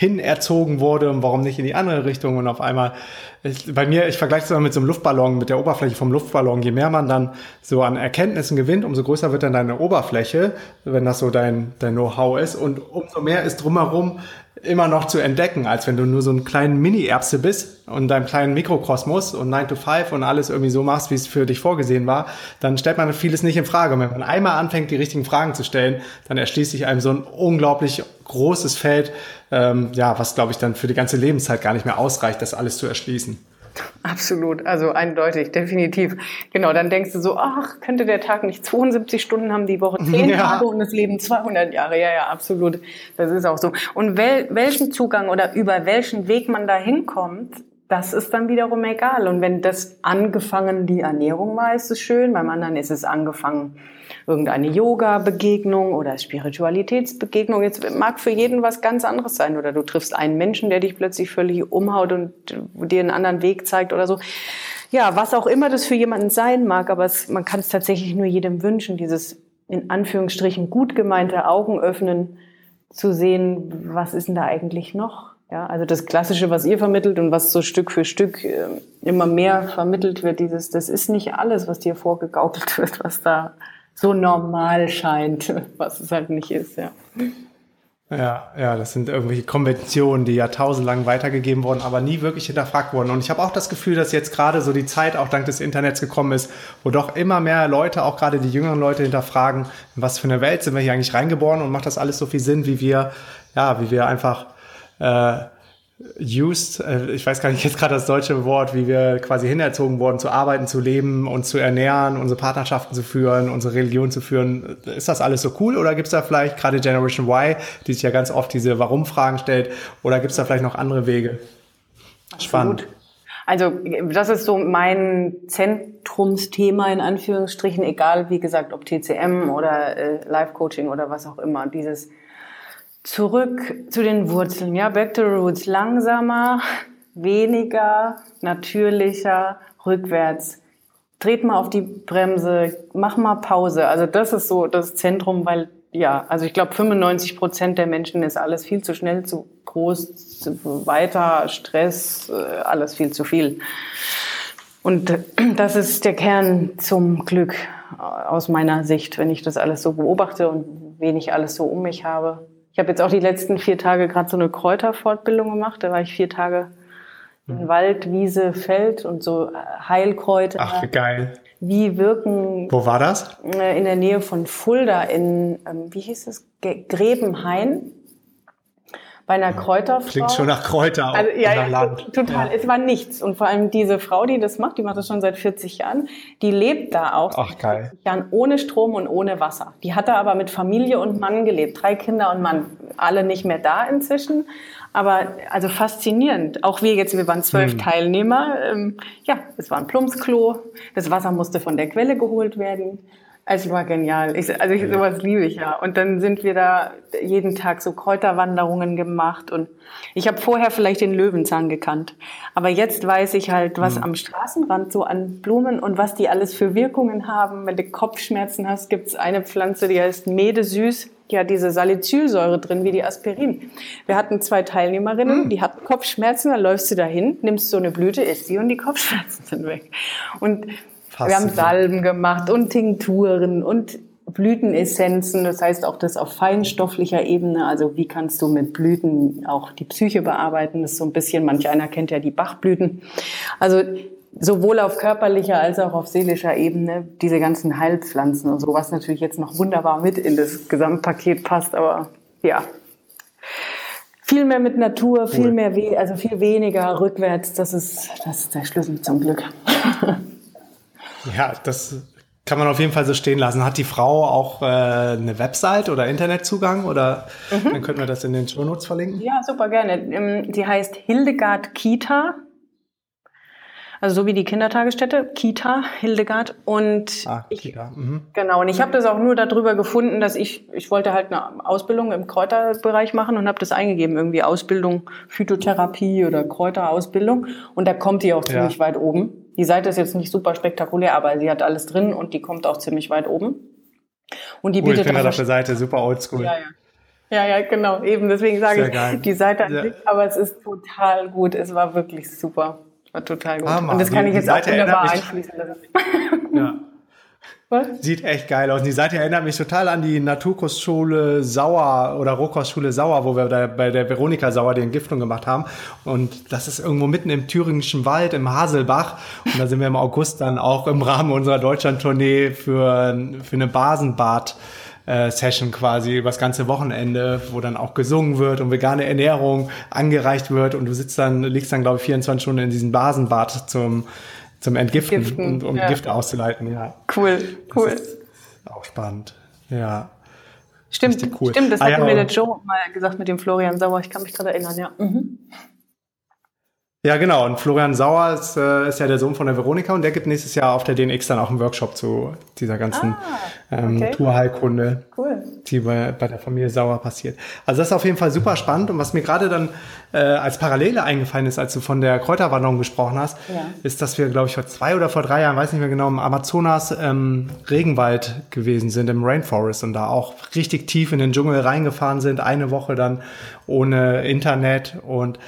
hin erzogen wurde und warum nicht in die andere Richtung. Und auf einmal, ich, bei mir, ich vergleiche es immer mit so einem Luftballon, mit der Oberfläche vom Luftballon. Je mehr man dann so an Erkenntnissen gewinnt, umso größer wird dann deine Oberfläche, wenn das so dein, dein Know-how ist. Und umso mehr ist drumherum immer noch zu entdecken, als wenn du nur so einen kleinen Mini-Erbse bist und deinem kleinen Mikrokosmos und 9 to 5 und alles irgendwie so machst, wie es für dich vorgesehen war, dann stellt man vieles nicht in Frage. Und wenn man einmal anfängt, die richtigen Fragen zu stellen, dann erschließt sich einem so ein unglaublich großes Feld, ähm, ja, was glaube ich dann für die ganze Lebenszeit gar nicht mehr ausreicht, das alles zu erschließen.
Absolut, also eindeutig, definitiv. Genau, dann denkst du so, ach, könnte der Tag nicht 72 Stunden haben, die Woche 10 [LAUGHS] ja. Tage und das Leben 200 Jahre. Ja, ja, absolut. Das ist auch so. Und wel welchen Zugang oder über welchen Weg man da hinkommt, das ist dann wiederum egal. Und wenn das angefangen die Ernährung war, ist es schön. Beim anderen ist es angefangen irgendeine Yoga-Begegnung oder Spiritualitätsbegegnung. Jetzt mag für jeden was ganz anderes sein. Oder du triffst einen Menschen, der dich plötzlich völlig umhaut und dir einen anderen Weg zeigt oder so. Ja, was auch immer das für jemanden sein mag, aber es, man kann es tatsächlich nur jedem wünschen, dieses in Anführungsstrichen gut gemeinte Augen öffnen, zu sehen, was ist denn da eigentlich noch? Ja, also das Klassische, was ihr vermittelt und was so Stück für Stück äh, immer mehr vermittelt wird, dieses, das ist nicht alles, was dir vorgegaukelt [LAUGHS] wird, was da so normal scheint, was es halt nicht ist, ja.
Ja, ja, das sind irgendwelche Konventionen, die jahrtausendlang weitergegeben wurden, aber nie wirklich hinterfragt wurden. Und ich habe auch das Gefühl, dass jetzt gerade so die Zeit auch dank des Internets gekommen ist, wo doch immer mehr Leute, auch gerade die jüngeren Leute, hinterfragen, in was für eine Welt sind wir hier eigentlich reingeboren und macht das alles so viel Sinn, wie wir, ja, wie wir einfach äh, used, äh, ich weiß gar nicht jetzt gerade das deutsche Wort, wie wir quasi hinerzogen wurden, zu arbeiten, zu leben und zu ernähren, unsere Partnerschaften zu führen, unsere Religion zu führen. Ist das alles so cool oder gibt es da vielleicht gerade Generation Y, die sich ja ganz oft diese Warum-Fragen stellt, oder gibt es da vielleicht noch andere Wege? Spannend.
Also das ist so mein Zentrumsthema in Anführungsstrichen, egal wie gesagt, ob TCM oder äh, Life-Coaching oder was auch immer. Dieses zurück zu den Wurzeln, ja, back to the roots, langsamer, weniger, natürlicher, rückwärts. Dreht mal auf die Bremse, mach mal Pause. Also das ist so das Zentrum, weil ja, also ich glaube 95 Prozent der Menschen ist alles viel zu schnell, zu groß, zu weiter, Stress, äh, alles viel zu viel. Und das ist der Kern zum Glück äh, aus meiner Sicht, wenn ich das alles so beobachte und wenig alles so um mich habe. Ich habe jetzt auch die letzten vier Tage gerade so eine Kräuterfortbildung gemacht. Da war ich vier Tage in mhm. Wald, Wiese, Feld und so Heilkräuter.
Ach, wie geil.
Wie wirken.
Wo war das?
Äh, in der Nähe von Fulda in, ähm, wie hieß es? Grebenhain bei einer Kräuterfrau.
Klingt schon nach Kräuter, also, ja, Land.
Total, ja. es war nichts. Und vor allem diese Frau, die das macht, die macht das schon seit 40 Jahren, die lebt da auch
Ach, geil.
Jahren ohne Strom und ohne Wasser. Die hat da aber mit Familie und Mann gelebt, drei Kinder und Mann, alle nicht mehr da inzwischen. Aber also faszinierend. Auch wir jetzt, wir waren zwölf hm. Teilnehmer. Ähm, ja, es war ein Plumpsklo. Das Wasser musste von der Quelle geholt werden. Es war genial. Ich, also ich, sowas liebe ich ja. Und dann sind wir da jeden Tag so Kräuterwanderungen gemacht. Und ich habe vorher vielleicht den Löwenzahn gekannt. Aber jetzt weiß ich halt, was mhm. am Straßenrand so an Blumen und was die alles für Wirkungen haben. Wenn du Kopfschmerzen hast, gibt es eine Pflanze, die heißt Medesüß. Die hat diese Salicylsäure drin, wie die Aspirin. Wir hatten zwei Teilnehmerinnen, mhm. die hatten Kopfschmerzen, dann läufst du dahin, nimmst so eine Blüte, isst sie und die Kopfschmerzen sind weg. Und wir haben Salben gemacht und Tinkturen und Blütenessenzen, das heißt auch das auf feinstofflicher Ebene, also wie kannst du mit Blüten auch die Psyche bearbeiten, das ist so ein bisschen, manch einer kennt ja die Bachblüten. Also sowohl auf körperlicher als auch auf seelischer Ebene diese ganzen Heilpflanzen und so, was natürlich jetzt noch wunderbar mit in das Gesamtpaket passt, aber ja. Viel mehr mit Natur, viel mehr, also viel weniger rückwärts, das ist, das ist der Schlüssel zum Glück. [LAUGHS]
Ja, das kann man auf jeden Fall so stehen lassen. Hat die Frau auch äh, eine Website oder Internetzugang oder mhm. dann könnten wir das in den Show Notes verlinken?
Ja, super gerne. Ähm, sie heißt Hildegard Kita. Also so wie die Kindertagesstätte, Kita, Hildegard. Und ah, ich, Kita. Mhm. genau, und ich habe das auch nur darüber gefunden, dass ich, ich wollte halt eine Ausbildung im Kräuterbereich machen und habe das eingegeben, irgendwie Ausbildung, Phytotherapie oder Kräuterausbildung. Und da kommt die auch ja. ziemlich weit oben. Die Seite ist jetzt nicht super spektakulär, aber sie hat alles drin und die kommt auch ziemlich weit oben.
Und die cool, bietet ich finde das auf der Seite super oldschool.
Ja, ja. Ja, ja, genau. Eben deswegen sage ich, geil. die Seite an sich, aber es ist total gut. Es war wirklich super. War total gut. Hammer. Und das kann die, ich jetzt auch wunderbar einschließen. [LAUGHS]
Ja. Was? Sieht echt geil aus. Die Seite erinnert mich total an die Naturkostschule Sauer oder Rohkostschule Sauer, wo wir da bei der Veronika Sauer die Entgiftung gemacht haben. Und das ist irgendwo mitten im thüringischen Wald, im Haselbach. Und da sind wir im August dann auch im Rahmen unserer Deutschland-Tournee für, für eine Basenbad Session quasi über das ganze Wochenende, wo dann auch gesungen wird und vegane Ernährung angereicht wird und du sitzt dann, liegst dann, glaube ich, 24 Stunden in diesem Basenbad zum zum Entgiften Giften, und um ja. Gifte auszuleiten, ja.
Cool, cool.
auch spannend, ja.
Stimmt, cool. stimmt, das ah, hatte ja, mir der Joe mal gesagt mit dem Florian Sauer, ich kann mich daran erinnern, ja. Mhm.
Ja, genau. Und Florian Sauer ist, äh, ist ja der Sohn von der Veronika und der gibt nächstes Jahr auf der DNX dann auch einen Workshop zu dieser ganzen ah, ähm, okay. Tourheilkunde, cool. die bei, bei der Familie Sauer passiert. Also das ist auf jeden Fall super spannend. Und was mir gerade dann äh, als Parallele eingefallen ist, als du von der Kräuterwanderung gesprochen hast, ja. ist, dass wir, glaube ich, vor zwei oder vor drei Jahren, weiß nicht mehr genau, im Amazonas ähm, Regenwald gewesen sind, im Rainforest und da auch richtig tief in den Dschungel reingefahren sind, eine Woche dann ohne Internet und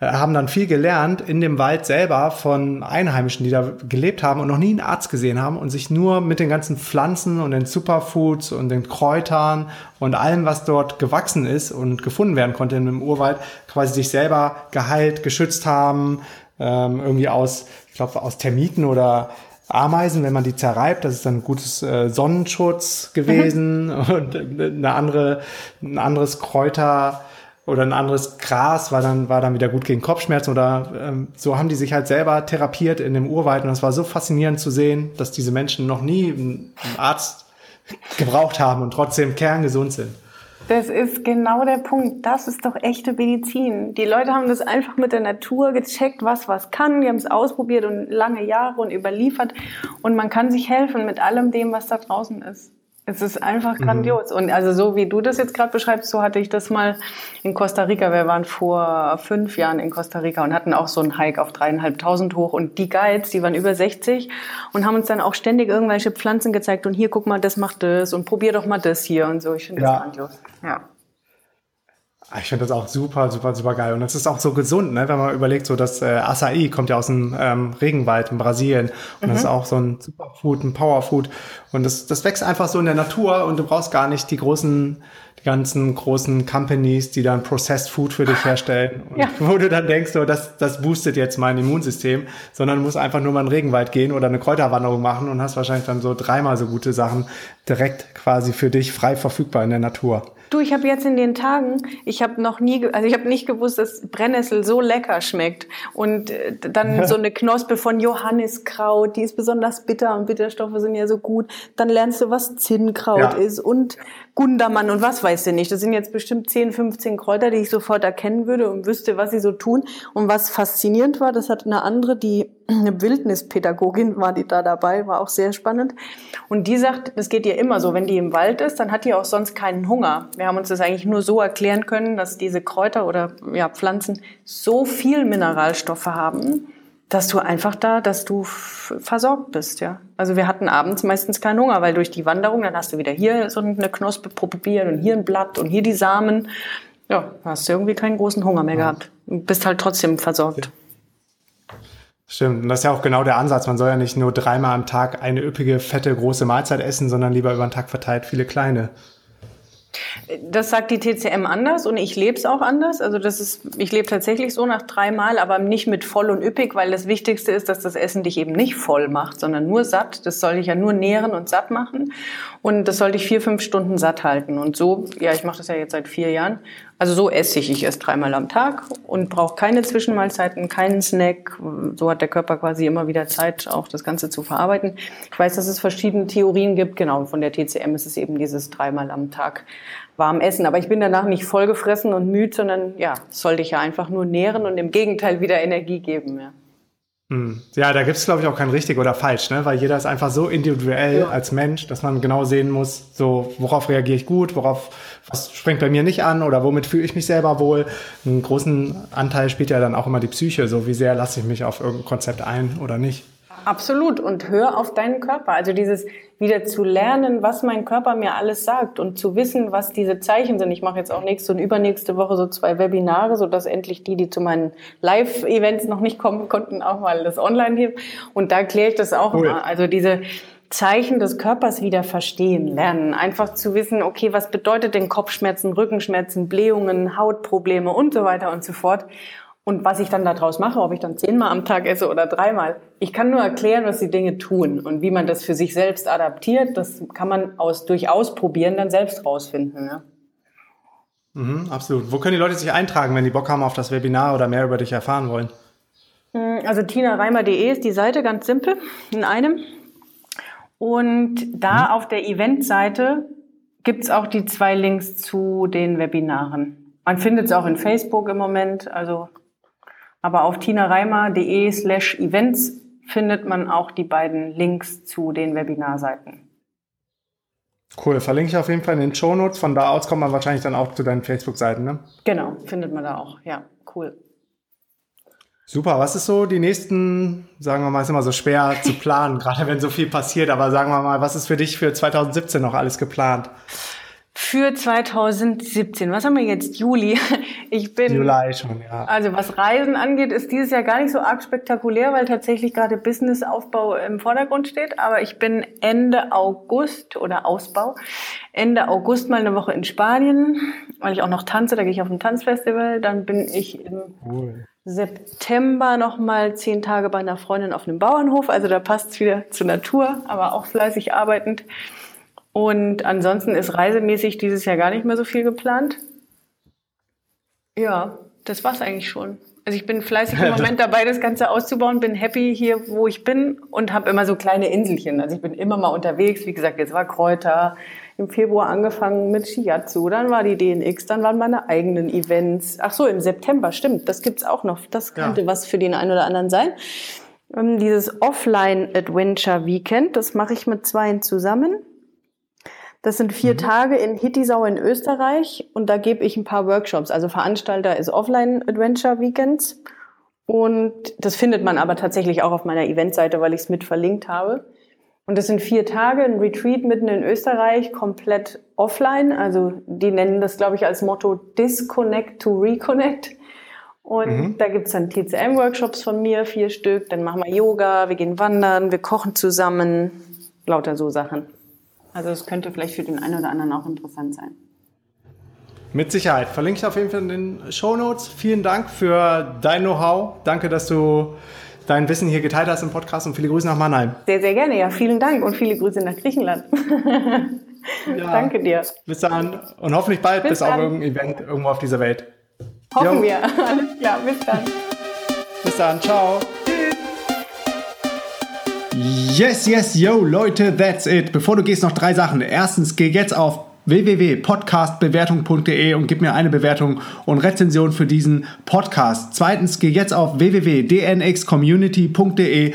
haben dann viel gelernt in dem Wald selber von Einheimischen, die da gelebt haben und noch nie einen Arzt gesehen haben und sich nur mit den ganzen Pflanzen und den Superfoods und den Kräutern und allem, was dort gewachsen ist und gefunden werden konnte im Urwald, quasi sich selber geheilt, geschützt haben, ähm, irgendwie aus, ich glaube, aus Termiten oder Ameisen, wenn man die zerreibt, das ist dann gutes äh, Sonnenschutz gewesen mhm. [LAUGHS] und eine andere, ein anderes Kräuter oder ein anderes Gras war dann, war dann wieder gut gegen Kopfschmerzen oder ähm, so haben die sich halt selber therapiert in dem Urwald und das war so faszinierend zu sehen, dass diese Menschen noch nie einen Arzt gebraucht haben und trotzdem kerngesund sind.
Das ist genau der Punkt. Das ist doch echte Medizin. Die Leute haben das einfach mit der Natur gecheckt, was was kann. Die haben es ausprobiert und lange Jahre und überliefert. Und man kann sich helfen mit allem dem, was da draußen ist. Es ist einfach mhm. grandios. Mhm. Und also so wie du das jetzt gerade beschreibst, so hatte ich das mal in Costa Rica. Wir waren vor fünf Jahren in Costa Rica und hatten auch so einen Hike auf dreieinhalbtausend hoch. Und die Guides, die waren über 60 und haben uns dann auch ständig irgendwelche Pflanzen gezeigt. Und hier, guck mal, das macht das und probier doch mal das hier und so. Ich finde das ja. grandios. Ja.
Ah, ich finde das auch super, super, super geil. Und es ist auch so gesund, ne? wenn man überlegt, so das äh, Acai kommt ja aus dem ähm, Regenwald in Brasilien. Und mhm. das ist auch so ein Superfood, ein Powerfood. Und das, das wächst einfach so in der Natur und du brauchst gar nicht die großen, die ganzen großen Companies, die dann Processed Food für dich herstellen. [LAUGHS] Und ja. Wo du dann denkst, so, das, das boostet jetzt mein Immunsystem, sondern du musst einfach nur mal in den Regenwald gehen oder eine Kräuterwanderung machen und hast wahrscheinlich dann so dreimal so gute Sachen direkt quasi für dich frei verfügbar in der Natur.
Du, ich habe jetzt in den Tagen, ich habe noch nie, also ich habe nicht gewusst, dass Brennnessel so lecker schmeckt. Und äh, dann so eine Knospe von Johanniskraut, die ist besonders bitter und Bitterstoffe sind ja so gut. Dann lernst du, was Zinnkraut ja. ist und Gundermann und was weiß du nicht. Das sind jetzt bestimmt 10, 15 Kräuter, die ich sofort erkennen würde und wüsste, was sie so tun. Und was faszinierend war, das hat eine andere, die eine Wildnispädagogin war die da dabei, war auch sehr spannend. Und die sagt, das geht ihr immer so, wenn die im Wald ist, dann hat die auch sonst keinen Hunger. Wir haben uns das eigentlich nur so erklären können, dass diese Kräuter oder ja, Pflanzen so viel Mineralstoffe haben, dass du einfach da, dass du versorgt bist, ja. Also wir hatten abends meistens keinen Hunger, weil durch die Wanderung, dann hast du wieder hier so eine Knospe probiert und hier ein Blatt und hier die Samen. Ja, hast du irgendwie keinen großen Hunger mehr gehabt. Du bist halt trotzdem versorgt.
Stimmt, und das ist ja auch genau der Ansatz. Man soll ja nicht nur dreimal am Tag eine üppige, fette, große Mahlzeit essen, sondern lieber über den Tag verteilt viele kleine.
Das sagt die TCM anders und ich lebe es auch anders. Also das ist, ich lebe tatsächlich so nach dreimal, aber nicht mit voll und üppig, weil das Wichtigste ist, dass das Essen dich eben nicht voll macht, sondern nur satt. Das soll dich ja nur nähren und satt machen. Und das soll dich vier, fünf Stunden satt halten. Und so, ja, ich mache das ja jetzt seit vier Jahren. Also so esse ich. Ich esse dreimal am Tag und brauche keine Zwischenmahlzeiten, keinen Snack. So hat der Körper quasi immer wieder Zeit, auch das Ganze zu verarbeiten. Ich weiß, dass es verschiedene Theorien gibt. Genau, von der TCM ist es eben dieses dreimal am Tag warm essen. Aber ich bin danach nicht vollgefressen und müde, sondern ja, soll dich ja einfach nur nähren und im Gegenteil wieder Energie geben. Ja.
Hm. Ja, da gibt es, glaube ich, auch kein richtig oder falsch, ne? weil jeder ist einfach so individuell ja. als Mensch, dass man genau sehen muss, so worauf reagiere ich gut, worauf was springt bei mir nicht an oder womit fühle ich mich selber wohl. Einen großen Anteil spielt ja dann auch immer die Psyche, so wie sehr lasse ich mich auf irgendein Konzept ein oder nicht.
Absolut. Und hör auf deinen Körper. Also dieses wieder zu lernen, was mein Körper mir alles sagt und zu wissen, was diese Zeichen sind. Ich mache jetzt auch nächste und übernächste Woche so zwei Webinare, so dass endlich die, die zu meinen Live-Events noch nicht kommen konnten, auch mal das online hier. Und da erkläre ich das auch cool. immer. Also diese Zeichen des Körpers wieder verstehen, lernen. Einfach zu wissen, okay, was bedeutet denn Kopfschmerzen, Rückenschmerzen, Blähungen, Hautprobleme und so weiter und so fort. Und was ich dann daraus mache, ob ich dann zehnmal am Tag esse oder dreimal, ich kann nur erklären, was die Dinge tun und wie man das für sich selbst adaptiert. Das kann man aus, durch Ausprobieren dann selbst rausfinden. Ja?
Mhm, absolut. Wo können die Leute sich eintragen, wenn die Bock haben auf das Webinar oder mehr über dich erfahren wollen?
Also tinareimer.de ist die Seite, ganz simpel, in einem. Und da mhm. auf der Eventseite gibt es auch die zwei Links zu den Webinaren. Man findet es auch in Facebook im Moment, also aber auf tinareimer.de slash events findet man auch die beiden Links zu den Webinarseiten.
Cool, verlinke ich auf jeden Fall in den Show Notes. Von da aus kommt man wahrscheinlich dann auch zu deinen Facebook-Seiten, ne?
Genau, findet man da auch. Ja, cool.
Super, was ist so die nächsten, sagen wir mal, ist immer so schwer [LAUGHS] zu planen, gerade wenn so viel passiert, aber sagen wir mal, was ist für dich für 2017 noch alles geplant?
Für 2017, was haben wir jetzt? Juli. [LAUGHS] Ich bin.
Juli schon, ja.
Also was Reisen angeht, ist dieses Jahr gar nicht so arg spektakulär, weil tatsächlich gerade Businessaufbau im Vordergrund steht. Aber ich bin Ende August oder Ausbau, Ende August mal eine Woche in Spanien, weil ich auch noch tanze, da gehe ich auf ein Tanzfestival. Dann bin ich im cool. September noch mal zehn Tage bei einer Freundin auf einem Bauernhof. Also da passt es wieder zur Natur, aber auch fleißig arbeitend. Und ansonsten ist reisemäßig dieses Jahr gar nicht mehr so viel geplant. Ja, das war's eigentlich schon. Also ich bin fleißig im [LAUGHS] Moment dabei, das Ganze auszubauen, bin happy hier, wo ich bin und habe immer so kleine Inselchen. Also ich bin immer mal unterwegs. Wie gesagt, jetzt war Kräuter, im Februar angefangen mit Shiatsu, dann war die DNX, dann waren meine eigenen Events. Ach so, im September, stimmt, das gibt's auch noch. Das könnte ja. was für den einen oder anderen sein. Ähm, dieses Offline Adventure Weekend, das mache ich mit zweien zusammen. Das sind vier mhm. Tage in Hittisau in Österreich und da gebe ich ein paar Workshops. Also Veranstalter ist Offline Adventure Weekends und das findet man aber tatsächlich auch auf meiner Eventseite, weil ich es mit verlinkt habe. Und das sind vier Tage, ein Retreat mitten in Österreich, komplett offline. Also die nennen das, glaube ich, als Motto Disconnect to Reconnect. Und mhm. da gibt's dann TCM-Workshops von mir, vier Stück. Dann machen wir Yoga, wir gehen wandern, wir kochen zusammen. Lauter so Sachen. Also es könnte vielleicht für den einen oder anderen auch interessant sein.
Mit Sicherheit. Verlinke ich auf jeden Fall in den Show Notes. Vielen Dank für dein Know-how. Danke, dass du dein Wissen hier geteilt hast im Podcast und viele Grüße nach Mannheim.
Sehr, sehr gerne. Ja, vielen Dank und viele Grüße nach Griechenland. [LAUGHS] ja, Danke dir.
Bis dann und hoffentlich bald bis, bis auf irgendein Event irgendwo auf dieser Welt.
Hoffen jo. wir. [LAUGHS] Alles klar, bis dann.
Bis dann, ciao. Yes, yes, yo, Leute, that's it. Bevor du gehst, noch drei Sachen. Erstens, geh jetzt auf www.podcastbewertung.de und gib mir eine Bewertung und Rezension für diesen Podcast. Zweitens, geh jetzt auf www.dnxcommunity.de